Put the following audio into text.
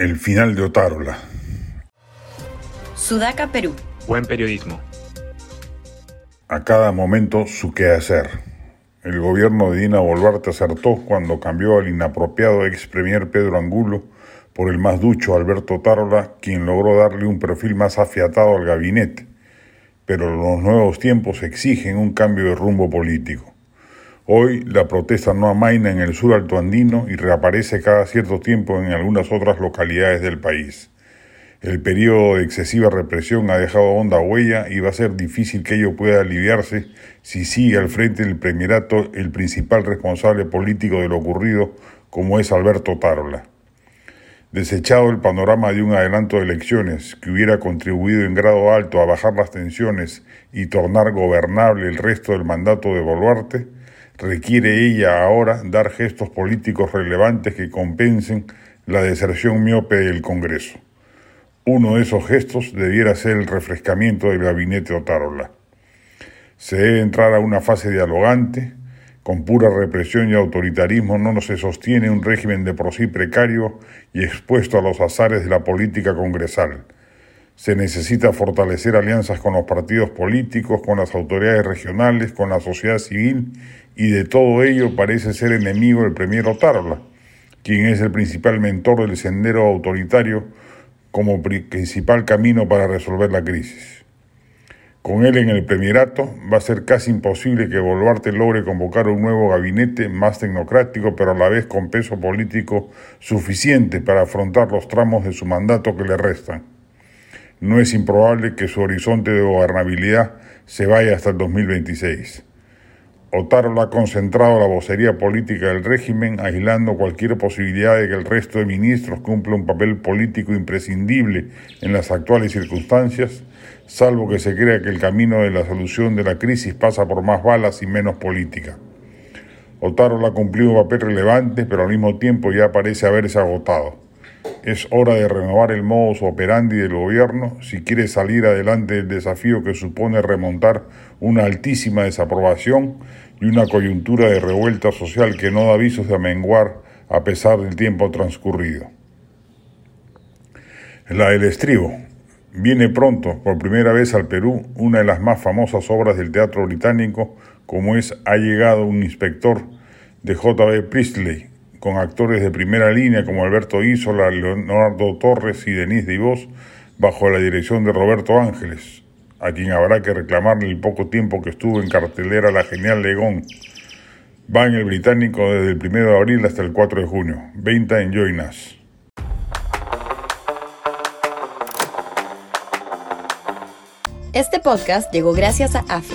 El final de Otárola. Sudaca, Perú. Buen periodismo. A cada momento su quehacer. El gobierno de Dina Boluarte acertó cuando cambió al inapropiado ex premier Pedro Angulo por el más ducho Alberto Otárola, quien logró darle un perfil más afiatado al gabinete. Pero los nuevos tiempos exigen un cambio de rumbo político. Hoy la protesta no amaina en el sur altoandino y reaparece cada cierto tiempo en algunas otras localidades del país. El periodo de excesiva represión ha dejado honda huella y va a ser difícil que ello pueda aliviarse si sigue al frente del premierato el principal responsable político de lo ocurrido, como es Alberto Tarola. Desechado el panorama de un adelanto de elecciones que hubiera contribuido en grado alto a bajar las tensiones y tornar gobernable el resto del mandato de Boluarte, requiere ella ahora dar gestos políticos relevantes que compensen la deserción miope del Congreso. Uno de esos gestos debiera ser el refrescamiento del gabinete Otárola. Se debe entrar a una fase dialogante, con pura represión y autoritarismo no se sostiene un régimen de por sí precario y expuesto a los azares de la política congresal. Se necesita fortalecer alianzas con los partidos políticos, con las autoridades regionales, con la sociedad civil y de todo ello parece ser enemigo el premier Otárola, quien es el principal mentor del sendero autoritario como principal camino para resolver la crisis. Con él en el premierato va a ser casi imposible que Boluarte logre convocar un nuevo gabinete más tecnocrático, pero a la vez con peso político suficiente para afrontar los tramos de su mandato que le restan no es improbable que su horizonte de gobernabilidad se vaya hasta el 2026. Otárola ha concentrado la vocería política del régimen, aislando cualquier posibilidad de que el resto de ministros cumpla un papel político imprescindible en las actuales circunstancias, salvo que se crea que el camino de la solución de la crisis pasa por más balas y menos política. Otárola ha cumplido un papel relevante, pero al mismo tiempo ya parece haberse agotado. Es hora de renovar el modus operandi del gobierno si quiere salir adelante del desafío que supone remontar una altísima desaprobación y una coyuntura de revuelta social que no da avisos de amenguar a pesar del tiempo transcurrido. La del estribo. Viene pronto, por primera vez al Perú, una de las más famosas obras del teatro británico, como es Ha llegado un inspector de J.B. Priestley, con actores de primera línea como Alberto Isola, Leonardo Torres y Denise Divos, bajo la dirección de Roberto Ángeles, a quien habrá que reclamarle el poco tiempo que estuvo en cartelera la genial Legón. Va en el británico desde el 1 de abril hasta el 4 de junio. Venta en Joinas. Este podcast llegó gracias a AFE,